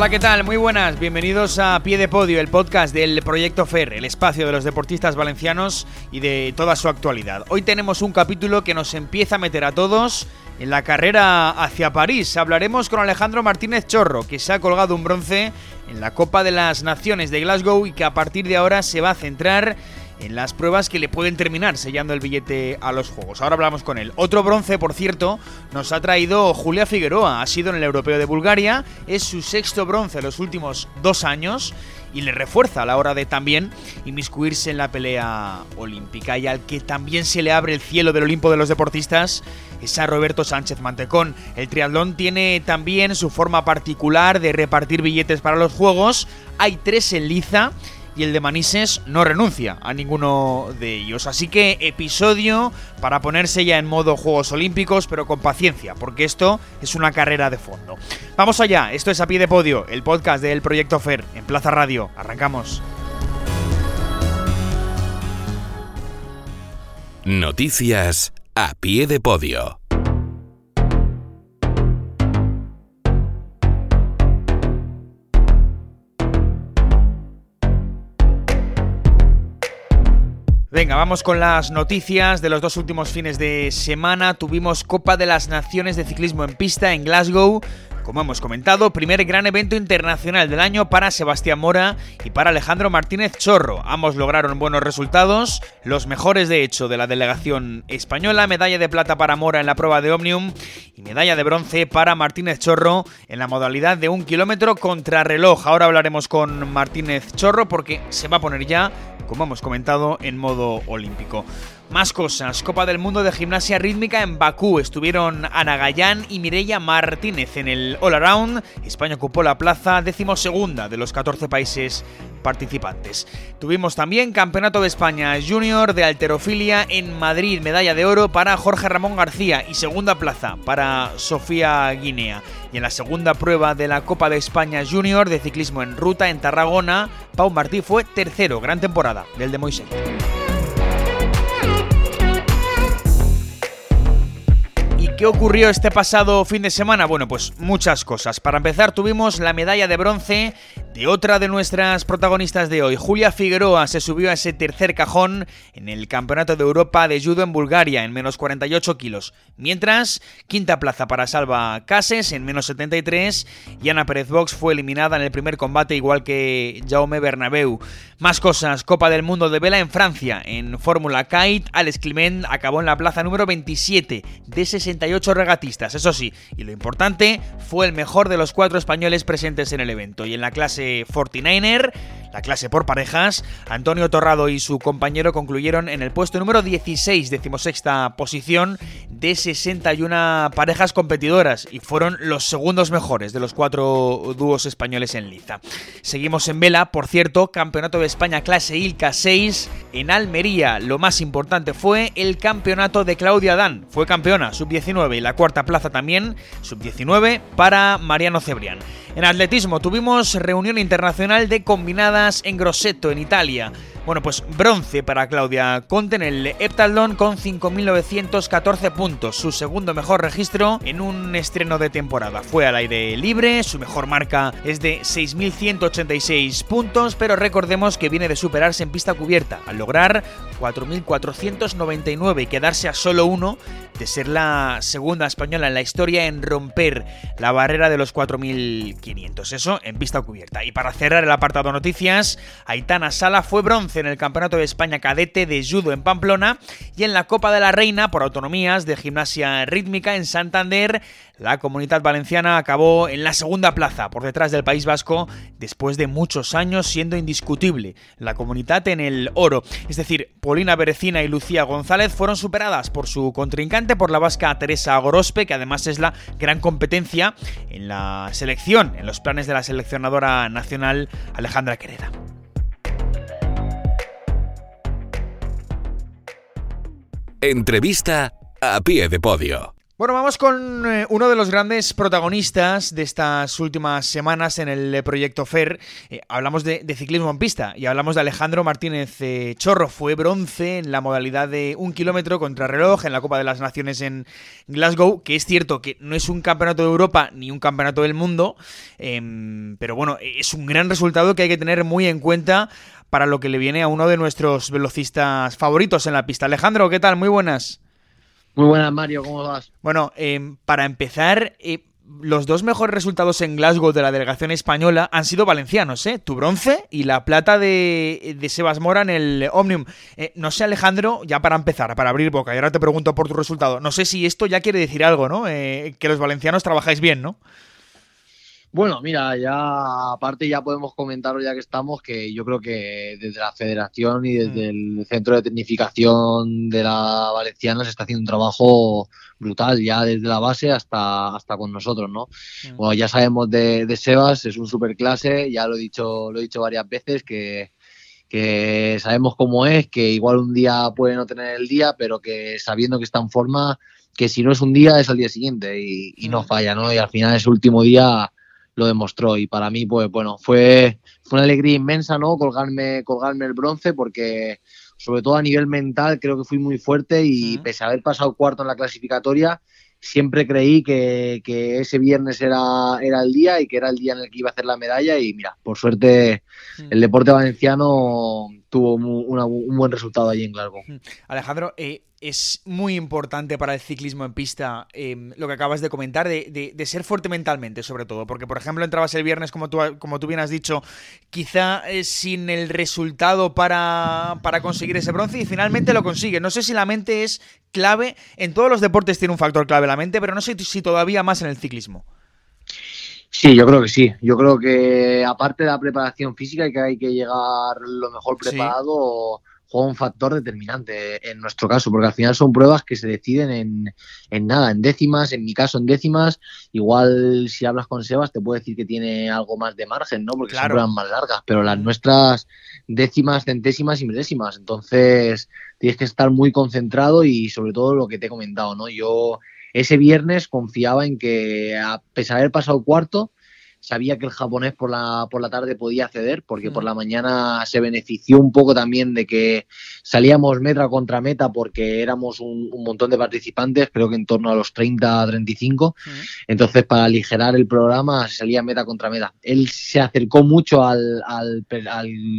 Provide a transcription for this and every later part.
Hola, ¿qué tal? Muy buenas, bienvenidos a Pie de Podio, el podcast del Proyecto FER, el espacio de los deportistas valencianos y de toda su actualidad. Hoy tenemos un capítulo que nos empieza a meter a todos en la carrera hacia París. Hablaremos con Alejandro Martínez Chorro, que se ha colgado un bronce en la Copa de las Naciones de Glasgow y que a partir de ahora se va a centrar en las pruebas que le pueden terminar sellando el billete a los Juegos. Ahora hablamos con él. Otro bronce, por cierto, nos ha traído Julia Figueroa. Ha sido en el Europeo de Bulgaria. Es su sexto bronce en los últimos dos años y le refuerza a la hora de también inmiscuirse en la pelea olímpica. Y al que también se le abre el cielo del Olimpo de los deportistas es a Roberto Sánchez Mantecón. El triatlón tiene también su forma particular de repartir billetes para los Juegos. Hay tres en liza y el de Manises no renuncia a ninguno de ellos. Así que episodio para ponerse ya en modo Juegos Olímpicos, pero con paciencia, porque esto es una carrera de fondo. Vamos allá, esto es A Pie de Podio, el podcast del Proyecto FER en Plaza Radio. Arrancamos. Noticias a pie de podio. Venga, vamos con las noticias de los dos últimos fines de semana. Tuvimos Copa de las Naciones de Ciclismo en pista en Glasgow. Como hemos comentado, primer gran evento internacional del año para Sebastián Mora y para Alejandro Martínez Chorro. Ambos lograron buenos resultados, los mejores de hecho de la delegación española, medalla de plata para Mora en la prueba de Omnium y medalla de bronce para Martínez Chorro en la modalidad de un kilómetro contrarreloj. Ahora hablaremos con Martínez Chorro porque se va a poner ya como hemos comentado, en modo olímpico. Más cosas, Copa del Mundo de Gimnasia Rítmica en Bakú. Estuvieron Ana Gallán y Mireia Martínez en el All Around. España ocupó la plaza decimosegunda de los 14 países participantes. Tuvimos también Campeonato de España Junior de Alterofilia en Madrid, medalla de oro para Jorge Ramón García y segunda plaza para Sofía Guinea. Y en la segunda prueba de la Copa de España Junior de ciclismo en ruta en Tarragona, Pau Martí fue tercero, gran temporada del de Moisés. ¿Qué ocurrió este pasado fin de semana? Bueno, pues muchas cosas. Para empezar, tuvimos la medalla de bronce de otra de nuestras protagonistas de hoy. Julia Figueroa se subió a ese tercer cajón en el Campeonato de Europa de Judo en Bulgaria, en menos 48 kilos. Mientras, quinta plaza para Salva Cases en menos 73 y Ana Pérez Box fue eliminada en el primer combate, igual que Jaume Bernabeu. Más cosas, Copa del Mundo de Vela en Francia. En Fórmula Kite, Alex Clement acabó en la plaza número 27 de 68 regatistas, eso sí, y lo importante, fue el mejor de los cuatro españoles presentes en el evento. Y en la clase 49er, la clase por parejas, Antonio Torrado y su compañero concluyeron en el puesto número 16, decimosexta posición de 61 parejas competidoras y fueron los segundos mejores de los cuatro dúos españoles en liza. Seguimos en vela, por cierto, Campeonato de España clase ILCA 6 en Almería. Lo más importante fue el campeonato de Claudia Dan, fue campeona sub-19 y la cuarta plaza también sub-19 para Mariano Cebrián. En atletismo tuvimos reunión internacional de combinadas en Grosseto, en Italia. Bueno, pues bronce para Claudia Conte en el Heptatlón con 5.914 puntos, su segundo mejor registro en un estreno de temporada. Fue al aire libre, su mejor marca es de 6.186 puntos, pero recordemos que viene de superarse en pista cubierta, al lograr 4.499 y quedarse a solo uno de ser la segunda española en la historia en romper la barrera de los 4.500. Eso en pista cubierta. Y para cerrar el apartado noticias, Aitana Sala fue bronce en el Campeonato de España Cadete de Judo en Pamplona y en la Copa de la Reina por autonomías de gimnasia rítmica en Santander. La comunidad valenciana acabó en la segunda plaza por detrás del País Vasco después de muchos años siendo indiscutible la comunidad en el oro. Es decir, Polina Berecina y Lucía González fueron superadas por su contrincante, por la vasca Teresa Gorospe, que además es la gran competencia en la selección, en los planes de la seleccionadora nacional Alejandra Quereda. Entrevista a pie de podio. Bueno, vamos con eh, uno de los grandes protagonistas de estas últimas semanas en el eh, proyecto FER. Eh, hablamos de, ciclismo en pista y hablamos de Alejandro Martínez Chorro. Fue bronce en la modalidad de un kilómetro contra reloj en la Copa de las Naciones en Glasgow, que es cierto que no es un campeonato de Europa ni un campeonato del mundo, em, pero bueno, es un gran resultado que hay que tener muy en cuenta para lo que le viene a uno de nuestros velocistas favoritos en la pista. Alejandro, ¿qué tal? Muy buenas. Muy buenas, Mario, ¿cómo vas? Bueno, em, para empezar, eh, los dos mejores resultados en Glasgow de la delegación española han sido valencianos, ¿eh? Tu bronce y la plata de, Sebas Mora en el Omnium. Eh, no sé, Alejandro, ya para empezar, para abrir boca, y ahora te pregunto por tu resultado. No sé si esto ya quiere decir algo, ¿no? Eh, que los valencianos trabajáis bien, ¿no? Bueno, mira, ya aparte ya podemos comentar ya que estamos que yo creo que desde la federación y desde mm. el centro de tecnificación de la Valenciana se está haciendo un trabajo brutal ya desde la base hasta hasta con nosotros, ¿no? Mm. Bueno, ya sabemos de, de Sebas, es un superclase, ya lo he dicho lo he dicho varias veces que que sabemos cómo es, que igual un día puede no tener el día, pero que sabiendo que está en forma, que si no es un día es al día siguiente y, y no mm. falla, ¿no? Y al final ese último día lo demostró. Y para mí pues bueno fue, fue una alegría inmensa no colgarme colgarme el bronce porque sobre todo a nivel mental creo que fui muy fuerte y pese a haber pasado cuarto en la clasificatoria siempre creí que, ese viernes era, era el día y que era el día en el que iba a hacer la medalla. Y mira, por suerte el deporte valenciano tuvo un buen resultado allí en Glasgow. Alejandro, eh, es muy importante para el ciclismo en pista em, lo que acabas de comentar, de, ser fuerte mentalmente, sobre todo. Porque, por ejemplo, entrabas el viernes, como tú, bien has dicho, quizá eh, sin el resultado para, para conseguir ese bronce y finalmente lo consigue. No sé si la mente es clave. En todos los deportes tiene un factor clave la mente, pero no sé si todavía más en el ciclismo. Sí, yo creo que sí. Yo creo que aparte de la preparación física y que hay que llegar lo mejor preparado, juega un factor determinante en nuestro caso, porque al final son pruebas que se deciden en, en, nada, en décimas, en mi caso en décimas. Igual si hablas con Sebas te puede decir que tiene algo más de margen, ¿no? Porque son pruebas más largas, pero las nuestras décimas, centésimas y milésimas. Entonces tienes que estar muy concentrado y sobre todo lo que te he comentado, ¿no? Yo ese viernes confiaba en que a pesar de haber pasado cuarto, sabía que el japonés por la, por la tarde podía ceder, porque por mm. la mañana se benefició un poco también de que salíamos meta contra meta porque éramos un, montón de participantes, creo que en torno a los 30, 35. Mm. Entonces, para aligerar el programa, salía meta contra meta. Él se acercó mucho al, al,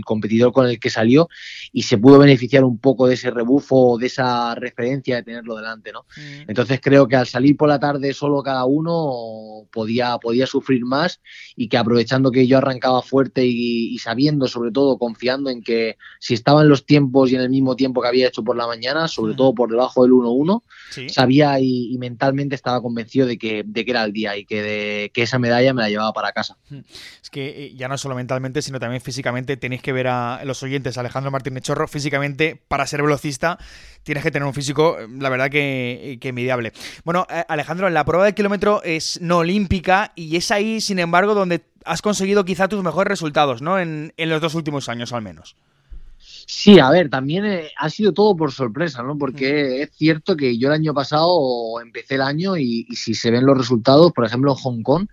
competidor con el que salió y se pudo beneficiar un poco de ese rebufo, de esa referencia de tenerlo delante, ¿no? Mm. Entonces, creo que al salir por la tarde solo cada uno podía, podía sufrir más y que aprovechando que yo arrancaba fuerte y, sabiendo, sobre todo, confiando en que si estaba en los tiempos y en el mismo tiempo que había hecho por la mañana, sobre todo por debajo del 1-1, sabía y, mentalmente estaba convencido de que, de que era el día y que, de, que esa medalla me la llevaba para casa. Es que eh, ya no solo mentalmente, sino también físicamente tenéis que ver a los oyentes, Alejandro Martínez Chorro, físicamente, para ser velocista, tienes que tener un físico, la verdad que, que envidiable. Bueno, eh, Alejandro, la prueba de kilómetro es no olímpica y es ahí, sin embargo, donde has conseguido quizá tus mejores resultados, ¿no? En, en los dos últimos años al menos. Sí, a ver, también eh, ha sido todo por sorpresa, ¿no? Porque mm. es cierto que yo el año pasado empecé el año y, si se ven los resultados, por ejemplo en Hong Kong,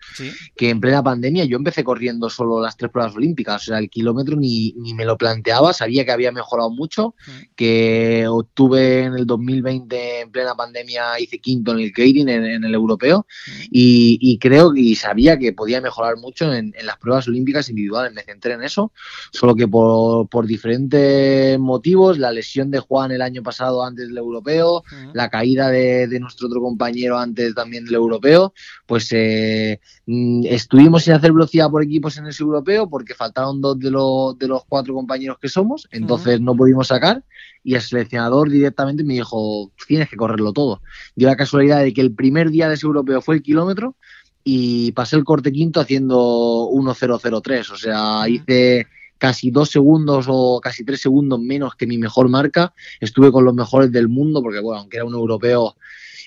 que en plena pandemia yo empecé corriendo solo las tres pruebas olímpicas, o sea, el kilómetro ni, ni me lo planteaba, sabía que había mejorado mucho, mm. que obtuve en el 2020 en plena pandemia, hice quinto en el Keirin, en, el europeo, mm. y, creo y sabía que podía mejorar mucho en, las pruebas olímpicas individuales, me centré en eso, solo que por, por diferentes motivos, la lesión de Juan el año pasado antes del europeo, la caída de, nuestro otro compañero antes también del europeo, pues eh, mm, estuvimos sin hacer velocidad por equipos en ese europeo porque faltaron dos de, los, de los cuatro compañeros que somos, entonces no pudimos sacar y el seleccionador directamente me dijo, tienes que correrlo todo. Dio la casualidad de que el primer día de ese europeo fue el kilómetro y pasé el corte quinto haciendo 1.003, o sea, hice casi dos segundos o casi tres segundos menos que mi mejor marca. Estuve con los mejores del mundo, porque bueno, aunque era un europeo,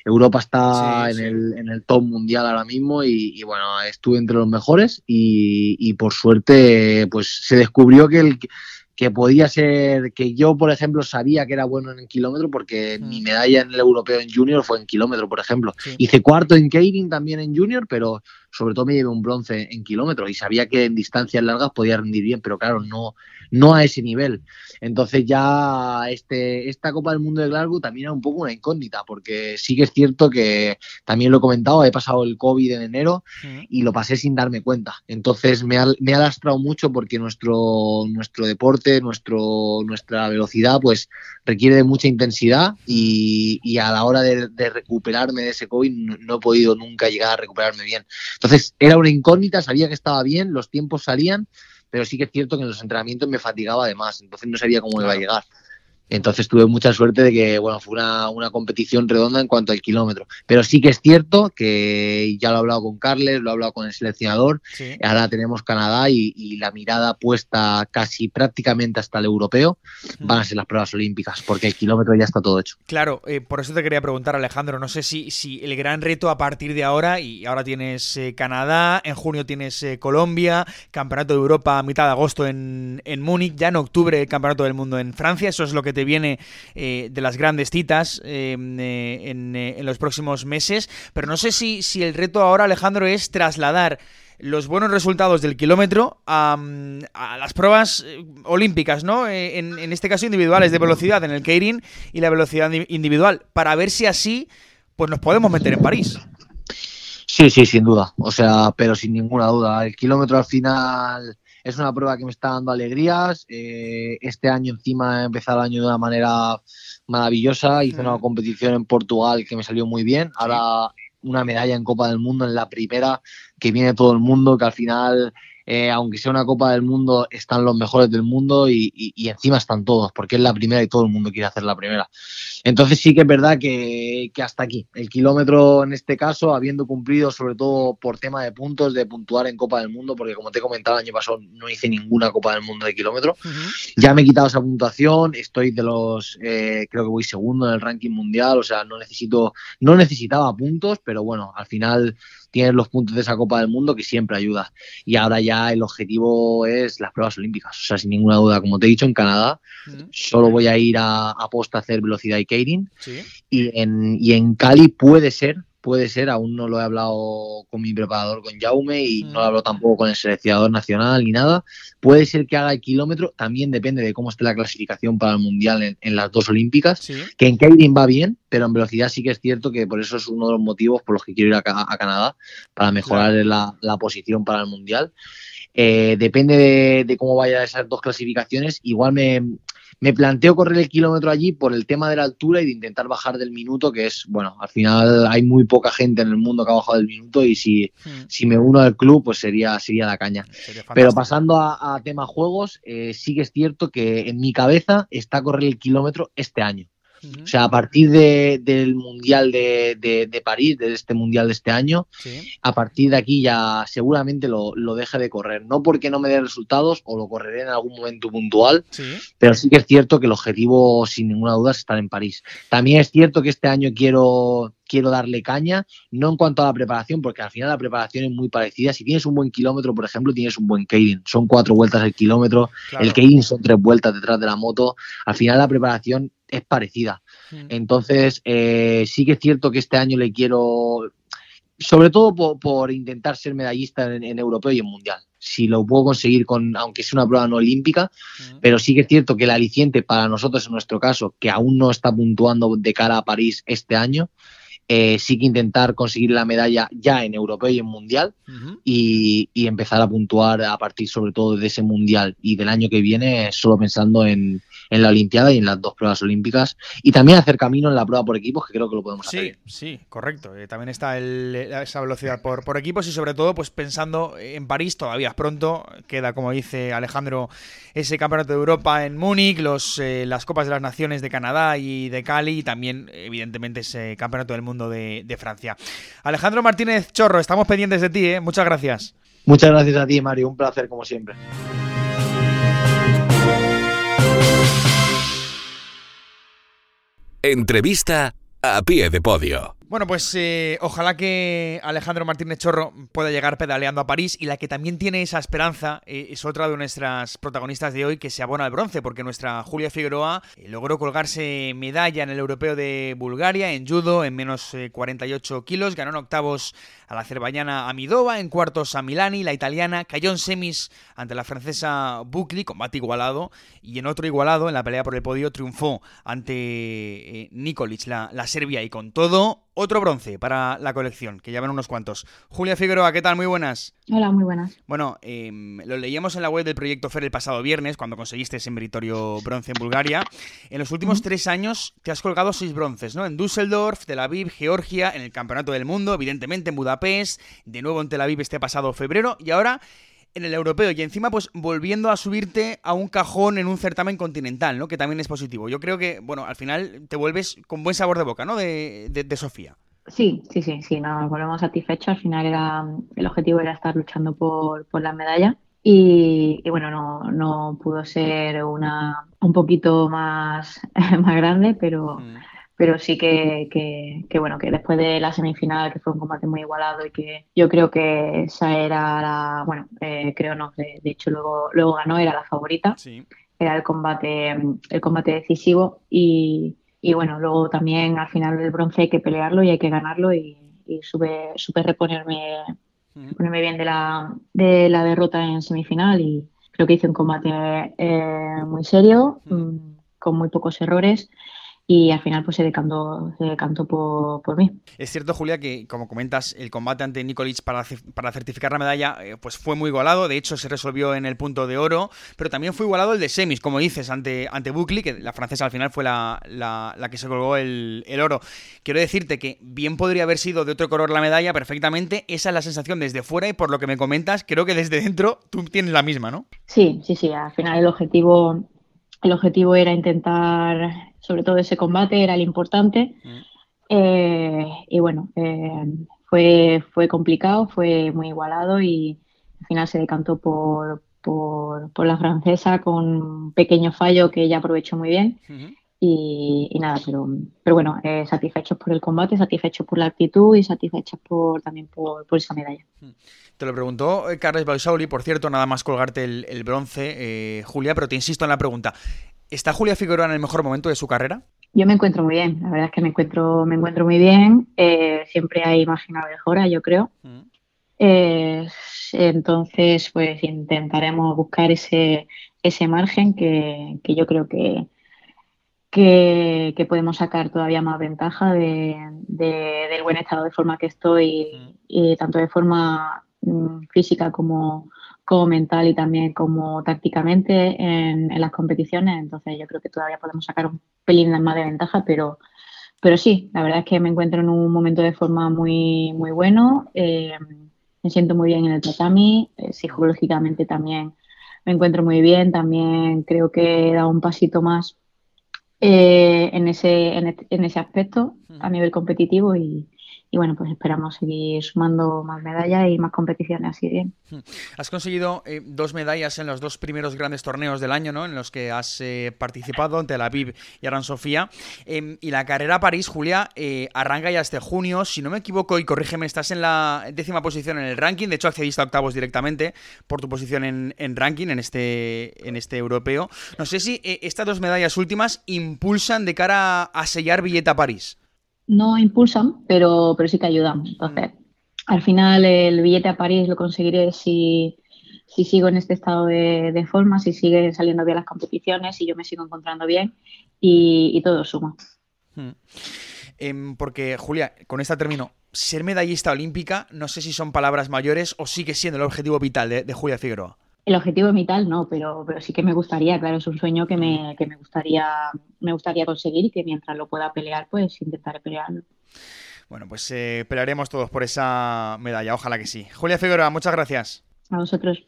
Europa está en, El, en, El, top mundial ahora mismo y, bueno, estuve entre los mejores y, por suerte pues se descubrió que el que podía ser, que yo, por ejemplo, sabía que era bueno en kilómetro porque mm. mi medalla en el europeo en junior fue en kilómetro, por ejemplo. Hice cuarto en Keirin también en junior, pero sobre todo me llevé un bronce en kilómetros y sabía que en distancias largas podía rendir bien, pero claro, no, no a ese nivel. Entonces ya este, esta Copa del Mundo de Glasgow también era un poco una incógnita, porque sí que es cierto que también lo he comentado, he pasado el COVID en enero y lo pasé sin darme cuenta. Entonces me ha, me ha lastrado mucho porque nuestro, nuestro deporte, nuestro, nuestra velocidad, pues requiere de mucha intensidad y, a la hora de, recuperarme de ese COVID no, he podido nunca llegar a recuperarme bien. Entonces era una incógnita, sabía que estaba bien, los tiempos salían, pero sí que es cierto que en los entrenamientos me fatigaba además, entonces no sabía cómo iba a llegar. Entonces tuve mucha suerte de que, bueno, fue una, competición redonda en cuanto al kilómetro. Pero sí que es cierto que ya lo he hablado con Carles, lo he hablado con el seleccionador, ahora tenemos Canadá y, la mirada puesta casi prácticamente hasta el europeo van a ser las pruebas olímpicas, porque el kilómetro ya está todo hecho. Claro, eh, por eso te quería preguntar, Alejandro, no sé si, si el gran reto a partir de ahora, y ahora tienes eh, Canadá, en junio tienes eh, Colombia, Campeonato de Europa a mitad de agosto en, en Múnich, ya en octubre Campeonato del Mundo en Francia, eso es lo que te viene eh, de las grandes citas eh, eh, en, los próximos meses. Pero no sé si, si el reto ahora, Alejandro, es trasladar los buenos resultados del kilómetro a, las pruebas olímpicas, ¿no? En, este caso individuales de velocidad en el Keirin y la velocidad individual, para ver si así pues nos podemos meter en París. Sí, sí, sin duda. O sea, pero sin ninguna duda. El kilómetro al final es una prueba que me está dando alegrías. Eh, este año encima he empezado el año de una manera maravillosa. Hice una mm. competición en Portugal que me salió muy bien. Ahora una medalla en Copa del Mundo en la primera, que viene todo el mundo, que al final eh, aunque sea una Copa del Mundo, están los mejores del mundo y, encima están todos, porque es la primera y todo el mundo quiere hacer la primera. Entonces sí que es verdad que, hasta aquí, el kilómetro en este caso, habiendo cumplido sobre todo por tema de puntos, de puntuar en Copa del Mundo, porque como te he comentado el año pasado no hice ninguna Copa del Mundo de kilómetro, ya me he quitado esa puntuación, estoy de los, eh, creo que voy segundo en el ranking mundial, o sea, no necesito, no necesitaba puntos, pero bueno, al final tienes los puntos de esa Copa del Mundo que siempre ayuda. Y ahora ya el objetivo es las pruebas olímpicas. O sea, sin ninguna duda, como te he dicho, en Canadá solo voy a ir a, a posta a hacer velocidad y Keirin. Y, en, y en Cali puede ser puede ser, aún no lo he hablado con mi preparador, con Jaume, y no lo hablo tampoco con el seleccionador nacional ni nada. Puede ser que haga el kilómetro, también depende de cómo esté la clasificación para el Mundial en, las dos Olímpicas, que en Keirin va bien, pero en velocidad sí que es cierto que por eso es uno de los motivos por los que quiero ir a, Canadá, para mejorar la, posición para el Mundial. Eh, depende de, de, cómo vayan esas dos clasificaciones. Igual me, me planteo correr el kilómetro allí por el tema de la altura y de intentar bajar del minuto, que es, bueno, al final hay muy poca gente en el mundo que ha bajado del minuto y si, hmm. si me uno al club, pues sería, sería la caña. Pero pasando a, tema juegos, eh, sí que es cierto que en mi cabeza está correr el kilómetro este año. O sea, a partir del Mundial de, París, de este Mundial de este año, a partir de aquí ya seguramente lo, deje de correr. No porque no me dé resultados o lo correré en algún momento puntual, pero sí que es cierto que el objetivo, sin ninguna duda, es estar en París. También es cierto que este año quiero quiero darle caña, no en cuanto a la preparación, porque al final la preparación es muy parecida. Si tienes un buen kilómetro, por ejemplo, tienes un buen Keirin. Son cuatro vueltas el kilómetro, el Keirin son tres vueltas detrás de la moto. Al final la preparación es parecida. Hmm. Entonces, eh, sí que es cierto que este año le quiero, sobre todo por, intentar ser medallista en, europeo y en mundial si lo puedo conseguir con, aunque sea una prueba no olímpica, hmm. pero sí que es cierto que el aliciente para nosotros en nuestro caso, que aún no está puntuando de cara a París este año, eh, sí que intentar conseguir la medalla ya en europeo y en mundial y, empezar a puntuar a partir sobre todo de ese mundial y del año que viene solo pensando en, en la Olimpiada y en las dos pruebas olímpicas y también hacer camino en la prueba por equipos que creo que lo podemos hacer. Sí, sí, correcto. Eh, también está esa velocidad por, por equipos y sobre todo pues pensando en París todavía es pronto, queda como dice Alejandro ese campeonato de Europa en Múnich, los, eh, las Copas de las Naciones de Canadá y de Cali y también evidentemente ese campeonato del mundo de, Francia. Alejandro Martínez Chorro, estamos pendientes de ti, ¿eh? muchas gracias. Muchas gracias a ti, Mario, un placer como siempre. Entrevista a pie de podio. Bueno, pues eh, ojalá que Alejandro Martínez Chorro pueda llegar pedaleando a París y la que también tiene esa esperanza eh, es otra de nuestras protagonistas de hoy que se abona al bronce porque nuestra Julia Figueroa eh, logró colgarse medalla en el europeo de Bulgaria en judo en menos 48 kilos, ganó en octavos a la azerbaiyana Amidova, en cuartos a Milani, la italiana cayó en semis ante la francesa Buckley, combate igualado, y en otro igualado, en la pelea por el podio, triunfó ante Nikolic, la, la serbia, y con todo otro bronce para la colección, que ya ven unos cuantos. Julia Figueroa, ¿qué tal? Muy buenas. Hola, muy buenas. Bueno, em, lo leíamos en la web del proyecto FER el pasado viernes, cuando conseguiste ese meritorio bronce en Bulgaria. En los últimos tres años te has colgado seis bronces, ¿no? En Düsseldorf, Tel Aviv, Georgia, en el Campeonato del Mundo, evidentemente en Budapest, de nuevo en Tel Aviv este pasado febrero, y ahora en el europeo y encima pues volviendo a subirte a un cajón en un certamen continental, ¿no? Que también es positivo. Yo creo que, bueno, al final te vuelves con buen sabor de boca, ¿no? De, de, Sofía. Sí, sí, sí, sí, nos volvemos satisfechos. Al final era el objetivo era estar luchando por, por la medalla. Y, bueno, no, no pudo ser una un poquito más, más grande, pero, mm pero sí que, que, bueno, que después de la semifinal, que fue un combate muy igualado y que yo creo que esa era la, bueno, eh, creo no, de, hecho luego, luego ganó, era la favorita, era el combate, el combate decisivo y, y, bueno, luego también al final del bronce hay que pelearlo y hay que ganarlo y, y supe, reponerme, ponerme bien de la, de la derrota en semifinal y creo que hice un combate eh, muy serio, mm, con muy pocos errores y al final pues se decantó, se decantó por, por, mí. Es cierto, Julia, que como comentas, el combate ante Nikolic para, para certificar la medalla eh, pues fue muy igualado, de hecho se resolvió en el punto de oro, pero también fue igualado el de semis, como dices, ante, ante Buckley, que la francesa al final fue la, la, la que se colgó el, el, oro. Quiero decirte que bien podría haber sido de otro color la medalla perfectamente, esa es la sensación desde fuera y por lo que me comentas, creo que desde dentro tú tienes la misma, ¿no? Sí, sí, sí, al final el objetivo el objetivo era intentar, sobre todo ese combate, era el importante. Mm. Eh, y bueno, eh, fue, fue complicado, fue muy igualado y al final se decantó por, por, la francesa con un pequeño fallo que ella aprovechó muy bien. y, nada, pero, pero bueno, eh, satisfechos por el combate, satisfechos por la actitud y satisfechos por, también por, por esa medalla. Te lo preguntó eh, Carles Balsauli, por cierto, nada más colgarte el, bronce, eh, Julia, pero te insisto en la pregunta. ¿Está Julia Figueroa en el mejor momento de su carrera? Yo me encuentro muy bien, la verdad es que me encuentro, me encuentro muy bien. Eh, siempre hay margen a mejora, yo creo. Mm. entonces, pues intentaremos buscar ese, ese margen que, yo creo que, que, podemos sacar todavía más ventaja de, del buen estado de forma que estoy mm. y tanto de forma física como, como mental y también como tácticamente en, las competiciones. Entonces yo creo que todavía podemos sacar un pelín más de ventaja, pero, pero sí, la verdad es que me encuentro en un momento de forma muy, muy bueno. Eh, me siento muy bien en el tatami, eh, psicológicamente también me encuentro muy bien, también creo que he dado un pasito más eh, en, ese, en, ese aspecto a nivel competitivo y, y bueno, pues esperamos seguir sumando más medallas y más competiciones así bien. Hmm. Has conseguido eh, dos medallas en los dos primeros grandes torneos del año, ¿no? En los que has eh, participado ante la Aviv y Aran Sofía. Em, y la carrera París, Julia, eh, arranca ya este junio. Si no me equivoco, y corrígeme, estás en la décima posición en el ranking. De hecho, accediste a octavos directamente por tu posición en, en ranking en este, en este europeo. No sé si estas dos medallas últimas impulsan de cara a sellar billete a París no impulsan, pero, pero sí que ayudan. Entonces, al final el billete a París lo conseguiré si, si sigo en este estado de, forma, si siguen saliendo bien las competiciones, si yo me sigo encontrando bien y, todo suma. Hmm. Em, porque, Julia, con esta termino. Ser medallista olímpica, no sé si son palabras mayores o sigue siendo el objetivo vital de Julia Figueroa. El objetivo vital no, pero, pero sí que me gustaría, claro, es un sueño que me, que me gustaría, me gustaría conseguir y que mientras lo pueda pelear, pues intentaré pelearlo. Bueno, pues eh, pelearemos todos por esa medalla, ojalá que sí. Julia Figueroa, muchas gracias. A vosotros.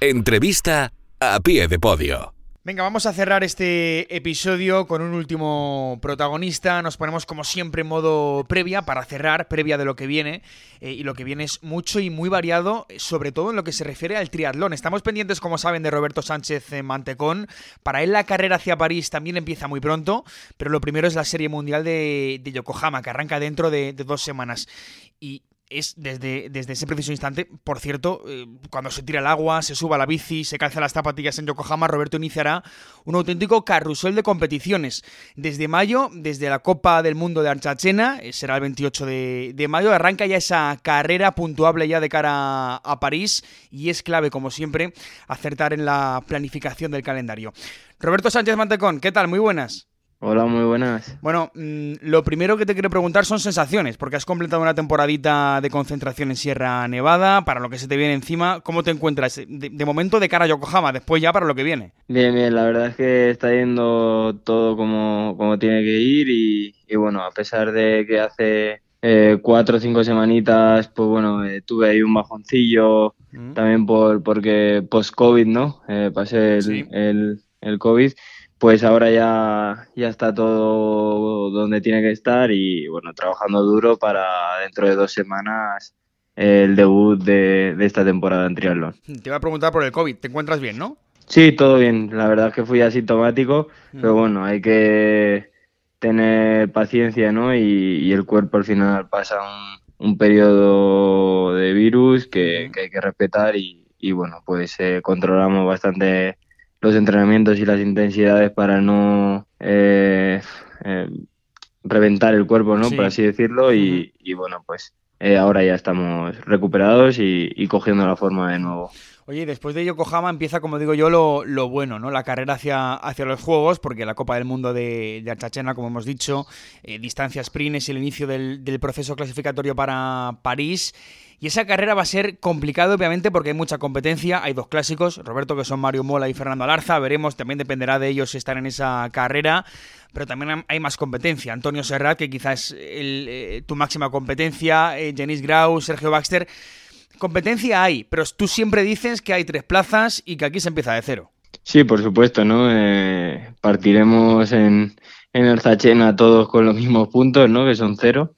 Entrevista a pie de podio. Venga, vamos a cerrar este episodio con un último protagonista. Nos ponemos como siempre en modo previa para cerrar, previa de lo que viene. Eh, y lo que viene es mucho y muy variado, sobre todo en lo que se refiere al triatlón. Estamos pendientes, como saben, de Roberto Sánchez Mantecón. Para él la carrera hacia París también empieza muy pronto, pero lo primero es la Serie Mundial de, Yokohama, que arranca dentro de, de dos semanas. Y es desde, desde ese preciso instante, por cierto, eh, cuando se tira el agua, se suba la bici, se calza las zapatillas en Yokohama, Roberto iniciará un auténtico carrusel de competiciones. Desde mayo, desde la Copa del Mundo de Archachena, eh, será el 28 de, mayo, arranca ya esa carrera puntuable ya de cara a París y es clave, como siempre, acertar en la planificación del calendario. Roberto Sánchez Mantecón, ¿qué tal? Muy buenas. Hola, muy buenas. Bueno, mm, lo primero que te quiero preguntar son sensaciones, porque has completado una temporadita de concentración en Sierra Nevada, para lo que se te viene encima. ¿Cómo te encuentras de, momento de cara a Yokohama, después ya para lo que viene? Bien, bien, la verdad es que está yendo todo como, como tiene que ir y, bueno, a pesar de que hace eh, cuatro o cinco semanitas, pues bueno, eh, tuve ahí un bajoncillo mm. también por porque post-COVID, ¿no? Eh, pasé el, el, el COVID pues ahora ya, ya está todo donde tiene que estar y bueno, trabajando duro para dentro de dos semanas el debut de, esta temporada en triatlón. Te iba a preguntar por el COVID, ¿te encuentras bien, no? Sí, todo bien, la verdad es que fui asintomático, mm. pero bueno, hay que tener paciencia, ¿no? Y, el cuerpo al final pasa un, periodo de virus que, hay que respetar y, bueno, pues eh, controlamos bastante los entrenamientos y las intensidades para no eh, eh, reventar el cuerpo, ¿no? Por así decirlo. Y, bueno, pues eh, ahora ya estamos recuperados y, cogiendo la forma de nuevo. Oye, después de Yokohama empieza, como digo yo, lo, bueno, ¿no? La carrera hacia, hacia los Juegos, porque la Copa del Mundo de, de Archachena, como hemos dicho, distancia sprint es el inicio del, del proceso clasificatorio para París. Y esa carrera va a ser complicado, obviamente, porque hay mucha competencia. Hay dos clásicos, Roberto, que son Mario Mola y Fernando Alarza. Veremos, también dependerá de ellos si están en esa carrera. Pero también hay más competencia. Antonio Serrat, que quizás es eh, tu máxima competencia. Eh, Grau, Sergio Baxter. Competencia hay, pero tú siempre dices que hay tres plazas y que aquí se empieza de cero. Sí, por supuesto, ¿no? Eh, partiremos en, en el Zachena todos con los mismos puntos, ¿no? Que son cero.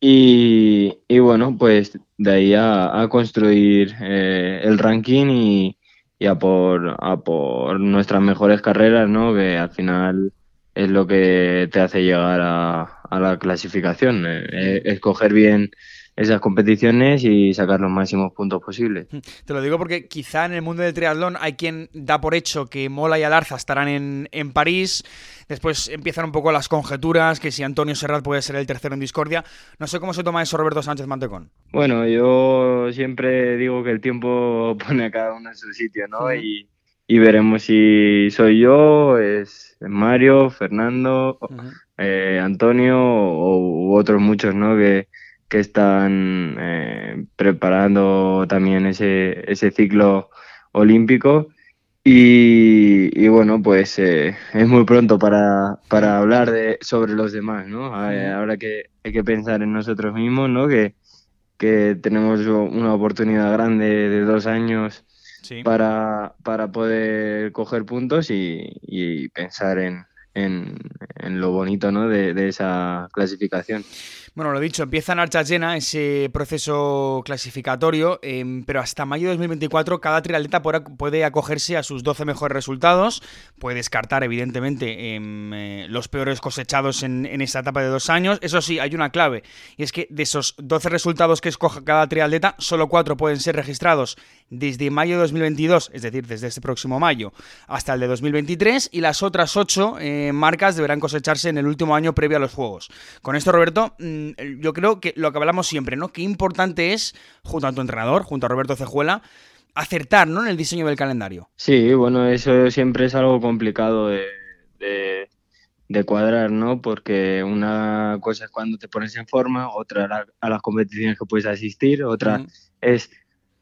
Y, y, bueno, pues de ahí a, construir eh, el ranking y, y, a, por, a por nuestras mejores carreras, ¿no? Que al final es lo que te hace llegar a, a la clasificación. Eh, eh, escoger bien esas competiciones y sacar los máximos puntos posibles. Te lo digo porque quizá en el mundo del triatlón hay quien da por hecho que Mola y Alarza estarán en, en París. Después empiezan un poco las conjeturas, que si Antonio Serrat puede ser el tercero en discordia. No sé cómo se toma eso Roberto Sánchez Mantecón. Bueno, yo siempre digo que el tiempo pone a cada uno en su sitio, ¿no? y, y, veremos si soy yo, es Mario, Fernando, eh, Antonio o, u otros muchos, ¿no? Que, que están eh, preparando también ese, ese ciclo olímpico. Y, bueno, pues eh, es muy pronto para, para hablar de, sobre los demás, ¿no? Ahora que hay que pensar en nosotros mismos, ¿no? Que, que tenemos una oportunidad grande de dos años para, para poder coger puntos y, pensar en, en, lo bonito ¿no? de, esa clasificación. Bueno, lo dicho, empieza en Archa Llena ese proceso clasificatorio, em, pero hasta mayo de 2024 cada triatleta puede acogerse a sus 12 mejores resultados, puede descartar evidentemente em, eh, los peores cosechados en, en, esta etapa de dos años. Eso sí, hay una clave, y es que de esos 12 resultados que escoja cada triatleta, solo 4 pueden ser registrados desde mayo de 2022, es decir, desde este próximo mayo, hasta el de 2023, y las otras 8 eh, marcas deberán cosecharse en el último año previo a los Juegos. Con esto, Roberto, mm, yo creo que lo que hablamos siempre, ¿no? Qué importante es, junto a tu entrenador, junto a Roberto Cejuela, acertar, ¿no? En el diseño del calendario. Sí, bueno, eso siempre es algo complicado de, cuadrar, ¿no? Porque una cosa es cuando te pones en forma, otra a, las competiciones que puedes asistir, otra es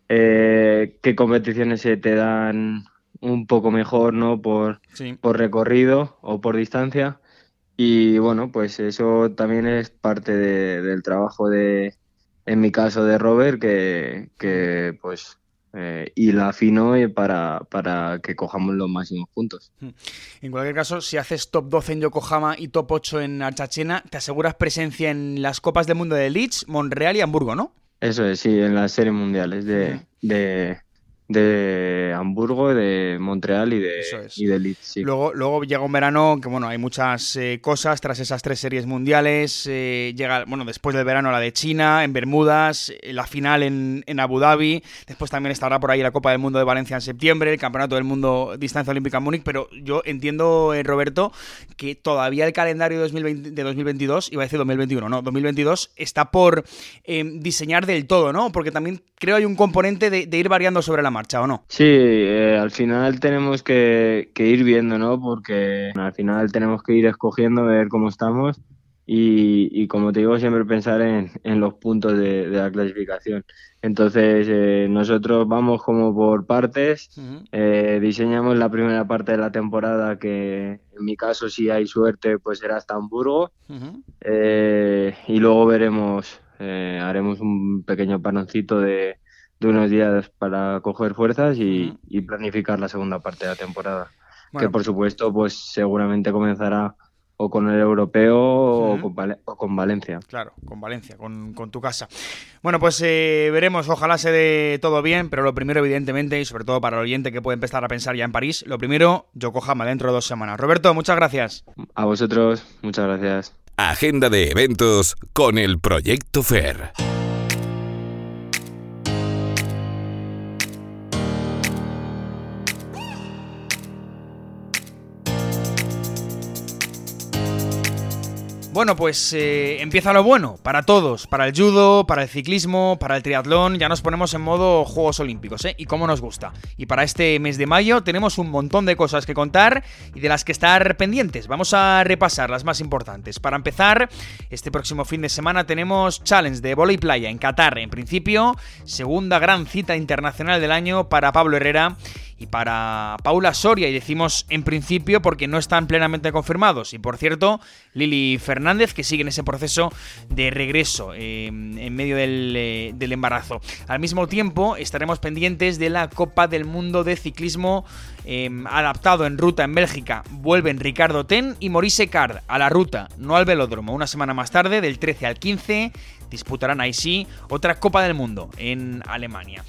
eh, qué competiciones se te dan un poco mejor, ¿no? Por, por recorrido o por distancia. Y bueno, pues eso también es parte del trabajo de, en mi caso, de Robert, que, que pues eh, y la afino para, para que cojamos los máximos puntos. Hmm. En cualquier caso, si haces top 12 en Yokohama y top 8 en Archachena, te aseguras presencia en las Copas del Mundo de Leeds, Montreal y Hamburgo, ¿no? Eso es, sí, en las series mundiales de, de, de Hamburgo, de Montreal y de, y de Leeds. Luego, luego llega un verano que bueno, hay muchas eh, cosas tras esas tres series mundiales. Eh, llega, bueno, después del verano la de China, en Bermudas, eh, la final en, en, Abu Dhabi. Después también estará por ahí la Copa del Mundo de Valencia en septiembre, el Campeonato del Mundo Distancia Olímpica en Múnich. Pero yo entiendo, Roberto, que todavía el calendario de, 2020, de 2022, iba a decir 2021, no, 2022, está por diseñar del todo, ¿no? Porque también creo hay un componente de, de ir variando sobre la marcha, ¿o no? Sí, eh, al final tenemos que, ir viendo, ¿no? Porque al final tenemos que ir escogiendo, ver cómo estamos y, como te digo, siempre pensar en, los puntos de, la clasificación. Entonces, eh, nosotros vamos como por partes, eh, diseñamos la primera parte de la temporada que en mi caso, si hay suerte, pues será hasta Hamburgo. y luego veremos, haremos un pequeño panoncito de, de unos días para coger fuerzas y, planificar la segunda parte de la temporada. Que por supuesto, pues seguramente comenzará o con el europeo o, con Valencia. Claro, con Valencia, con, tu casa. Bueno, pues eh, veremos, ojalá se dé todo bien, pero lo primero, evidentemente, y sobre todo para el oyente que puede empezar a pensar ya en París, lo primero, Yokohama dentro de dos semanas. Roberto, muchas gracias. A vosotros, muchas gracias. Agenda de eventos con el Proyecto FER. Bueno, pues eh, empieza lo bueno para todos, para el judo, para el ciclismo, para el triatlón. Ya nos ponemos en modo Juegos Olímpicos, ¿eh? Y cómo nos gusta. Y para este mes de mayo tenemos un montón de cosas que contar y de las que estar pendientes. Vamos a repasar las más importantes. Para empezar, este próximo fin de semana tenemos Challenge de Voley Playa en Qatar. En principio, segunda gran cita internacional del año para Pablo Herrera y para Paula Soria, y decimos en principio porque no están plenamente confirmados. Y por cierto, Lili Fernández, que sigue en ese proceso de regreso eh, en medio eh, del, embarazo. Al mismo tiempo, estaremos pendientes de la Copa del Mundo de Ciclismo eh, adaptado en ruta en Bélgica. Vuelven Ricardo Ten y Maurice Card a la ruta, no al velódromo. Una semana más tarde, del 13 al 15, disputarán ahí sí otra Copa del Mundo en Alemania.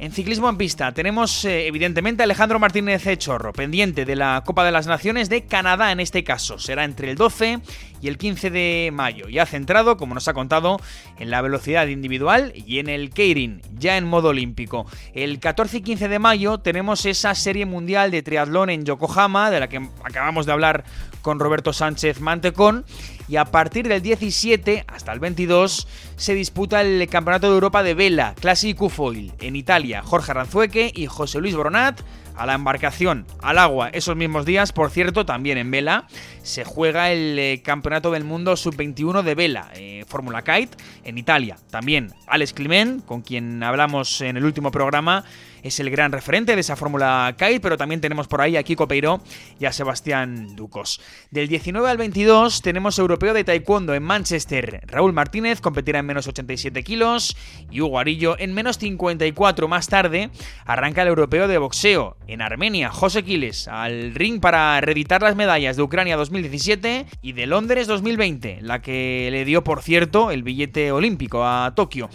En ciclismo en pista tenemos eh, evidentemente a Alejandro Martínez Chorro, pendiente de la Copa de las Naciones de Canadá en este caso. Será entre el 12 y el 15 de mayo. Ya centrado, como nos ha contado, en la velocidad individual y en el Keirin, ya en modo olímpico. El 14 y 15 de mayo tenemos esa serie mundial de triatlón en Yokohama, de la que acabamos de hablar con Roberto Sánchez Mantecón y a partir del 17 hasta el 22 se disputa el Campeonato de Europa de Vela Classic Foil en Italia. Jorge Aranzueque y José Luis Bronat a la embarcación, al agua, esos mismos días, por cierto, también en vela, se juega el eh, Campeonato del Mundo Sub-21 de vela, eh, Fórmula Kite, en Italia. También Alex Climent, con quien hablamos en el último programa, es el gran referente de esa Fórmula Kite, pero también tenemos por ahí a Kiko Peiro y a Sebastián Ducos. Del 19 al 22 tenemos Europeo de Taekwondo en Manchester. Raúl Martínez competirá en menos 87 kilos y Hugo Arillo en menos 54. Más tarde arranca el Europeo de Boxeo en Armenia. José Quiles al ring para reeditar las medallas de Ucrania 2017 y de Londres 2020, la que le dio, por cierto, el billete olímpico a Tokio.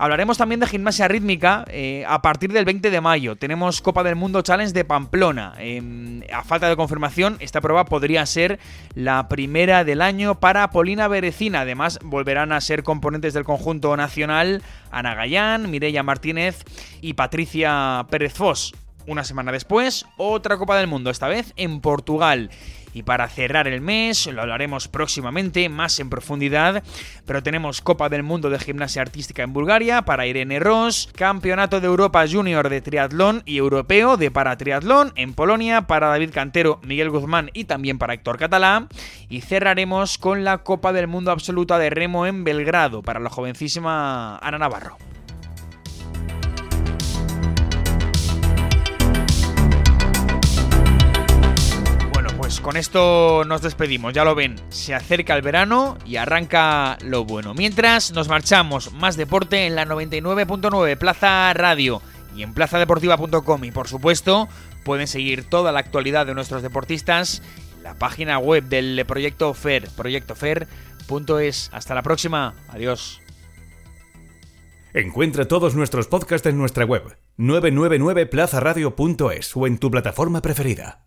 Hablaremos también de gimnasia rítmica eh, a partir del 20 de mayo. Tenemos Copa del Mundo Challenge de Pamplona. Em, a falta de confirmación, esta prueba podría ser la primera del año para Polina Berecina. Además, volverán a ser componentes del conjunto nacional Ana Gallán, Mireia Martínez y Patricia Pérez Fos. Una semana después, otra Copa del Mundo, esta vez en Portugal. Y para cerrar el mes, lo hablaremos próximamente más en profundidad, pero tenemos Copa del Mundo de Gimnasia Artística en Bulgaria para Irene Ross, Campeonato de Europa Junior de Triatlón y Europeo de Paratriatlón en Polonia para David Cantero, Miguel Guzmán y también para Héctor Catalá. Y cerraremos con la Copa del Mundo Absoluta de Remo en Belgrado para la jovencísima Ana Navarro. Pues con esto nos despedimos, ya lo ven, se acerca el verano y arranca lo bueno. Mientras nos marchamos, más deporte en la 99.9 Plaza Radio. y en plazadeportiva.com. Y por supuesto, pueden seguir toda la actualidad de nuestros deportistas en la página web del proyecto FER, proyectofer.es. Hasta la próxima. Adiós. Encuentra todos nuestros podcasts en nuestra web 999plazaradio.es o en tu plataforma preferida.